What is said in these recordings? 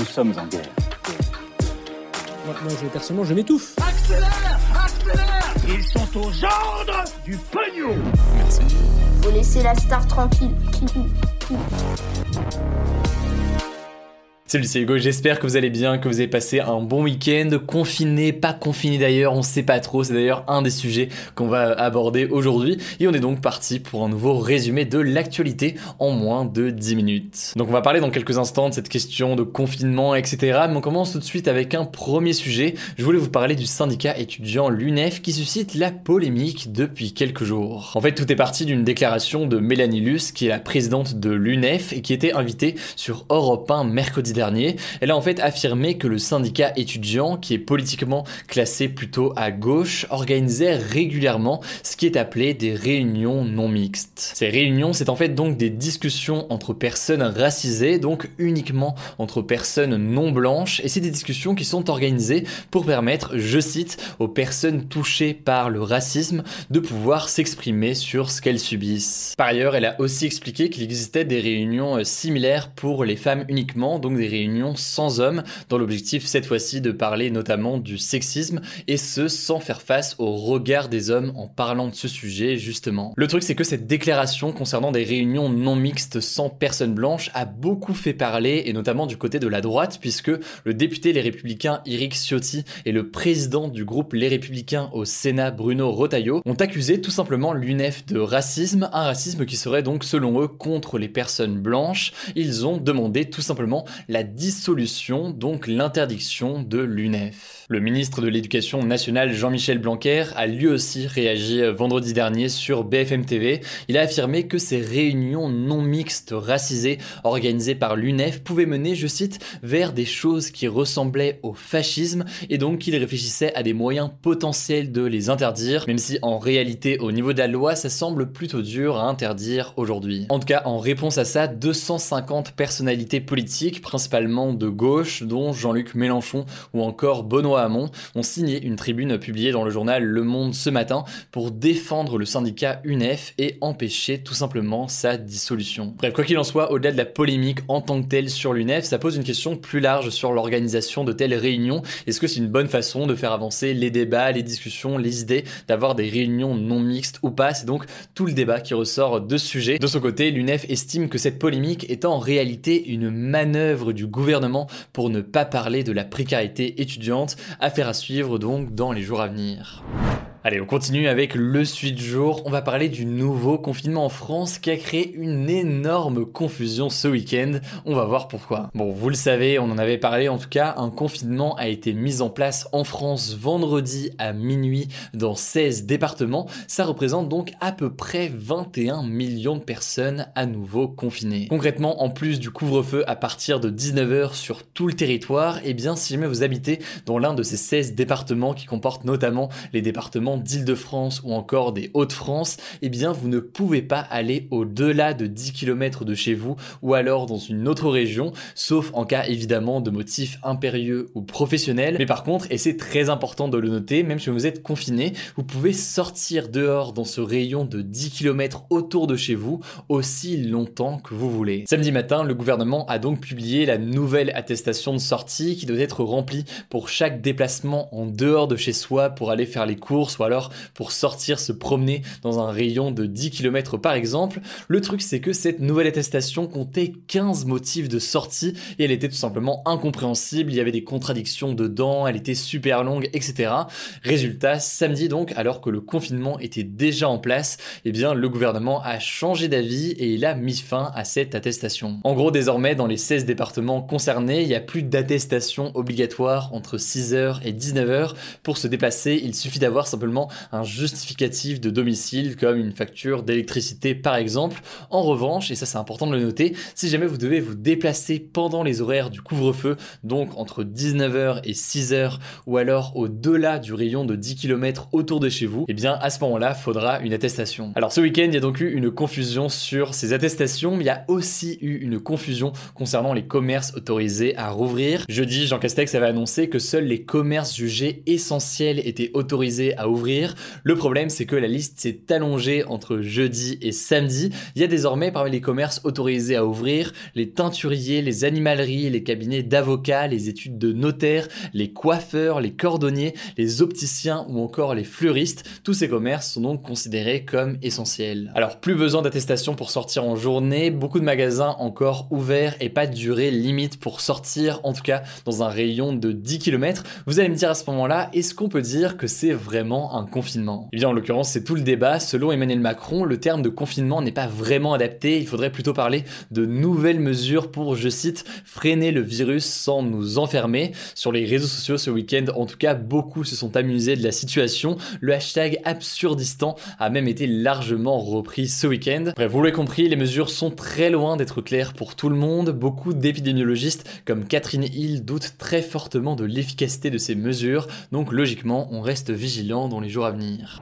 Nous sommes en guerre. Moi, moi, je, personnellement, je m'étouffe. Accélère Accélère Ils sont aux ordres du pognon Faut laisser la star tranquille. Salut, c'est Hugo, j'espère que vous allez bien, que vous avez passé un bon week-end, confiné, pas confiné d'ailleurs, on sait pas trop, c'est d'ailleurs un des sujets qu'on va aborder aujourd'hui, et on est donc parti pour un nouveau résumé de l'actualité en moins de 10 minutes. Donc on va parler dans quelques instants de cette question de confinement, etc., mais on commence tout de suite avec un premier sujet, je voulais vous parler du syndicat étudiant l'UNEF qui suscite la polémique depuis quelques jours. En fait, tout est parti d'une déclaration de Mélanie Luce, qui est la présidente de l'UNEF, et qui était invitée sur Europe 1 mercredi elle a en fait affirmé que le syndicat étudiant, qui est politiquement classé plutôt à gauche, organisait régulièrement ce qui est appelé des réunions non mixtes. Ces réunions, c'est en fait donc des discussions entre personnes racisées, donc uniquement entre personnes non blanches, et c'est des discussions qui sont organisées pour permettre, je cite, aux personnes touchées par le racisme de pouvoir s'exprimer sur ce qu'elles subissent. Par ailleurs, elle a aussi expliqué qu'il existait des réunions euh, similaires pour les femmes uniquement, donc des réunions sans hommes, dans l'objectif cette fois-ci de parler notamment du sexisme, et ce sans faire face au regard des hommes en parlant de ce sujet justement. Le truc c'est que cette déclaration concernant des réunions non mixtes sans personnes blanches a beaucoup fait parler, et notamment du côté de la droite, puisque le député Les Républicains Eric Ciotti et le président du groupe Les Républicains au Sénat Bruno Rotaillot ont accusé tout simplement l'UNEF de racisme, un racisme qui serait donc selon eux contre les personnes blanches. Ils ont demandé tout simplement la dissolution, donc l'interdiction de l'UNEF. Le ministre de l'Éducation nationale Jean-Michel Blanquer a lui aussi réagi euh, vendredi dernier sur BFM TV. Il a affirmé que ces réunions non mixtes racisées organisées par l'UNEF pouvaient mener, je cite, vers des choses qui ressemblaient au fascisme et donc qu'il réfléchissait à des moyens potentiels de les interdire, même si en réalité au niveau de la loi ça semble plutôt dur à interdire aujourd'hui. En tout cas, en réponse à ça, 250 personnalités politiques, principalement principalement de gauche, dont Jean-Luc Mélenchon ou encore Benoît Hamon, ont signé une tribune publiée dans le journal Le Monde ce matin pour défendre le syndicat UNEF et empêcher tout simplement sa dissolution. Bref, quoi qu'il en soit, au-delà de la polémique en tant que telle sur l'UNEF, ça pose une question plus large sur l'organisation de telles réunions. Est-ce que c'est une bonne façon de faire avancer les débats, les discussions, les idées, d'avoir des réunions non mixtes ou pas? C'est donc tout le débat qui ressort de ce sujet. De son côté, l'UNEF estime que cette polémique est en réalité une manœuvre du gouvernement pour ne pas parler de la précarité étudiante, affaire à suivre donc dans les jours à venir. Allez, on continue avec le suite jour. On va parler du nouveau confinement en France qui a créé une énorme confusion ce week-end. On va voir pourquoi. Bon, vous le savez, on en avait parlé en tout cas, un confinement a été mis en place en France vendredi à minuit dans 16 départements. Ça représente donc à peu près 21 millions de personnes à nouveau confinées. Concrètement, en plus du couvre-feu à partir de 19h sur tout le territoire, et eh bien si jamais vous habitez dans l'un de ces 16 départements qui comportent notamment les départements d'Île-de-France ou encore des Hauts-de-France, eh bien vous ne pouvez pas aller au-delà de 10 km de chez vous ou alors dans une autre région, sauf en cas évidemment de motifs impérieux ou professionnels. Mais par contre, et c'est très important de le noter, même si vous êtes confiné, vous pouvez sortir dehors dans ce rayon de 10 km autour de chez vous aussi longtemps que vous voulez. Samedi matin, le gouvernement a donc publié la nouvelle attestation de sortie qui doit être remplie pour chaque déplacement en dehors de chez soi pour aller faire les courses ou alors pour sortir se promener dans un rayon de 10 km par exemple. Le truc c'est que cette nouvelle attestation comptait 15 motifs de sortie et elle était tout simplement incompréhensible, il y avait des contradictions dedans, elle était super longue, etc. Résultat, samedi donc, alors que le confinement était déjà en place, eh bien le gouvernement a changé d'avis et il a mis fin à cette attestation. En gros, désormais, dans les 16 départements concernés, il n'y a plus d'attestation obligatoire entre 6h et 19h. Pour se déplacer, il suffit d'avoir simplement un justificatif de domicile comme une facture d'électricité par exemple. En revanche, et ça c'est important de le noter, si jamais vous devez vous déplacer pendant les horaires du couvre-feu, donc entre 19h et 6h ou alors au-delà du rayon de 10 km autour de chez vous, eh bien à ce moment-là, faudra une attestation. Alors ce week-end, il y a donc eu une confusion sur ces attestations, mais il y a aussi eu une confusion concernant les commerces autorisés à rouvrir. Jeudi, Jean Castex avait annoncé que seuls les commerces jugés essentiels étaient autorisés à ouvrir. Le problème, c'est que la liste s'est allongée entre jeudi et samedi. Il y a désormais parmi les commerces autorisés à ouvrir les teinturiers, les animaleries, les cabinets d'avocats, les études de notaires, les coiffeurs, les cordonniers, les opticiens ou encore les fleuristes. Tous ces commerces sont donc considérés comme essentiels. Alors plus besoin d'attestation pour sortir en journée, beaucoup de magasins encore ouverts et pas de durée limite pour sortir, en tout cas dans un rayon de 10 km. Vous allez me dire à ce moment-là, est-ce qu'on peut dire que c'est vraiment un confinement Eh bien en l'occurrence c'est tout le débat. Selon Emmanuel Macron, le terme de confinement n'est pas vraiment adapté, il faudrait plutôt parler de nouvelles mesures pour, je cite, freiner le virus sans nous enfermer. Sur les réseaux sociaux ce week-end, en tout cas, beaucoup se sont amusés de la situation. Le hashtag absurdistan a même été largement repris ce week-end. Bref, vous l'avez compris, les mesures sont très loin d'être claires pour tout le monde. Beaucoup d'épidémiologistes comme Catherine Hill doutent très fortement de l'efficacité de ces mesures, donc logiquement, on reste vigilant dans les jours à venir.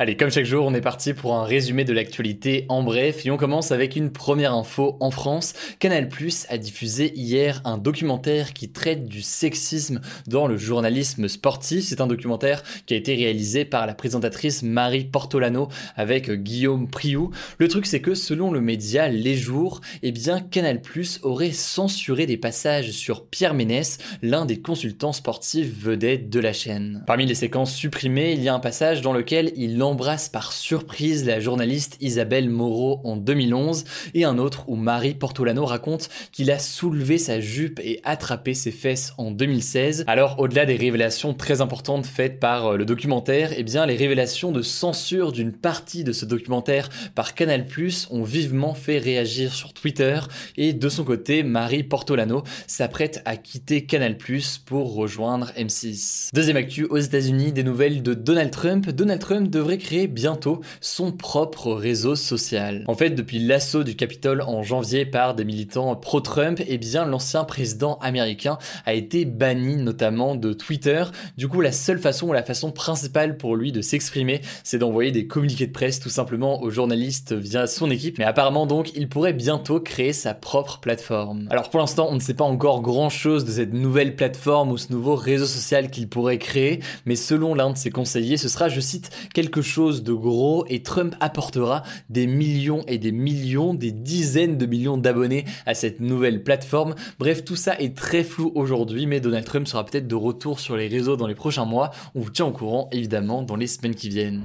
Allez, comme chaque jour, on est parti pour un résumé de l'actualité en bref et on commence avec une première info en France. Canal+ a diffusé hier un documentaire qui traite du sexisme dans le journalisme sportif. C'est un documentaire qui a été réalisé par la présentatrice Marie Portolano avec Guillaume Priou. Le truc c'est que selon le média Les Jours, eh bien Canal+ aurait censuré des passages sur Pierre Ménès, l'un des consultants sportifs vedettes de la chaîne. Parmi les séquences supprimées, il y a un passage dans lequel il embrasse par surprise la journaliste Isabelle Moreau en 2011 et un autre où Marie Portolano raconte qu'il a soulevé sa jupe et attrapé ses fesses en 2016. Alors au-delà des révélations très importantes faites par euh, le documentaire, eh bien les révélations de censure d'une partie de ce documentaire par Canal+ ont vivement fait réagir sur Twitter et de son côté, Marie Portolano s'apprête à quitter Canal+ pour rejoindre M6. Deuxième actu aux États-Unis, des nouvelles de Donald Trump. Donald Trump devrait créer bientôt son propre réseau social. En fait, depuis l'assaut du Capitole en janvier par des militants pro-Trump, eh bien l'ancien président américain a été banni notamment de Twitter. Du coup, la seule façon ou la façon principale pour lui de s'exprimer, c'est d'envoyer des communiqués de presse tout simplement aux journalistes via son équipe. Mais apparemment donc, il pourrait bientôt créer sa propre plateforme. Alors pour l'instant, on ne sait pas encore grand chose de cette nouvelle plateforme ou ce nouveau réseau social qu'il pourrait créer, mais selon l'un de ses conseillers, ce sera, je cite, quelque chose de gros et Trump apportera des millions et des millions, des dizaines de millions d'abonnés à cette nouvelle plateforme. Bref, tout ça est très flou aujourd'hui, mais Donald Trump sera peut-être de retour sur les réseaux dans les prochains mois. On vous tient au courant évidemment dans les semaines qui viennent.